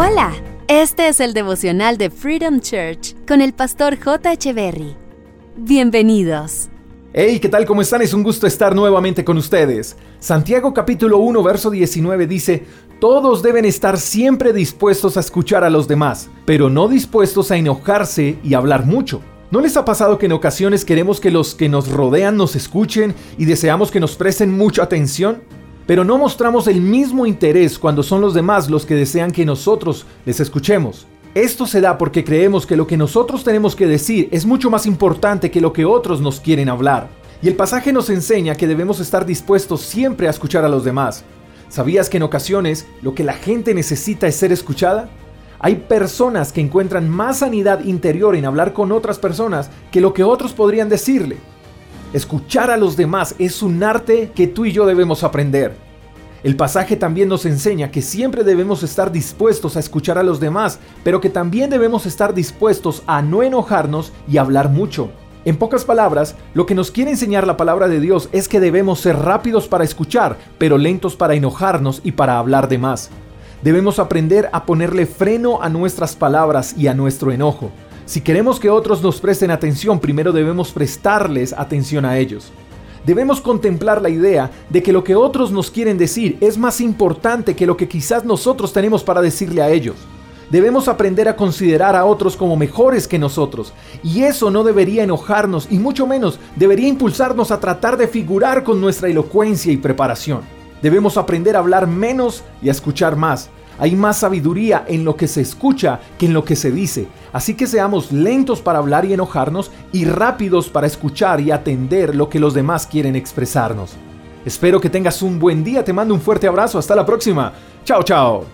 Hola, este es el devocional de Freedom Church con el pastor J. Berry. Bienvenidos. Hey, ¿qué tal? ¿Cómo están? Es un gusto estar nuevamente con ustedes. Santiago capítulo 1, verso 19 dice, Todos deben estar siempre dispuestos a escuchar a los demás, pero no dispuestos a enojarse y hablar mucho. ¿No les ha pasado que en ocasiones queremos que los que nos rodean nos escuchen y deseamos que nos presten mucha atención? Pero no mostramos el mismo interés cuando son los demás los que desean que nosotros les escuchemos. Esto se da porque creemos que lo que nosotros tenemos que decir es mucho más importante que lo que otros nos quieren hablar. Y el pasaje nos enseña que debemos estar dispuestos siempre a escuchar a los demás. ¿Sabías que en ocasiones lo que la gente necesita es ser escuchada? Hay personas que encuentran más sanidad interior en hablar con otras personas que lo que otros podrían decirle. Escuchar a los demás es un arte que tú y yo debemos aprender. El pasaje también nos enseña que siempre debemos estar dispuestos a escuchar a los demás, pero que también debemos estar dispuestos a no enojarnos y hablar mucho. En pocas palabras, lo que nos quiere enseñar la palabra de Dios es que debemos ser rápidos para escuchar, pero lentos para enojarnos y para hablar de más. Debemos aprender a ponerle freno a nuestras palabras y a nuestro enojo. Si queremos que otros nos presten atención, primero debemos prestarles atención a ellos. Debemos contemplar la idea de que lo que otros nos quieren decir es más importante que lo que quizás nosotros tenemos para decirle a ellos. Debemos aprender a considerar a otros como mejores que nosotros, y eso no debería enojarnos y mucho menos debería impulsarnos a tratar de figurar con nuestra elocuencia y preparación. Debemos aprender a hablar menos y a escuchar más, hay más sabiduría en lo que se escucha que en lo que se dice. Así que seamos lentos para hablar y enojarnos y rápidos para escuchar y atender lo que los demás quieren expresarnos. Espero que tengas un buen día, te mando un fuerte abrazo, hasta la próxima. Chao, chao.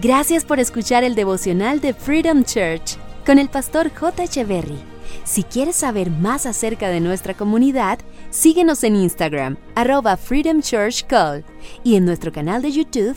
Gracias por escuchar el devocional de Freedom Church con el pastor J. Echeverry. Si quieres saber más acerca de nuestra comunidad, síguenos en Instagram, arroba Freedom Church Call, y en nuestro canal de YouTube,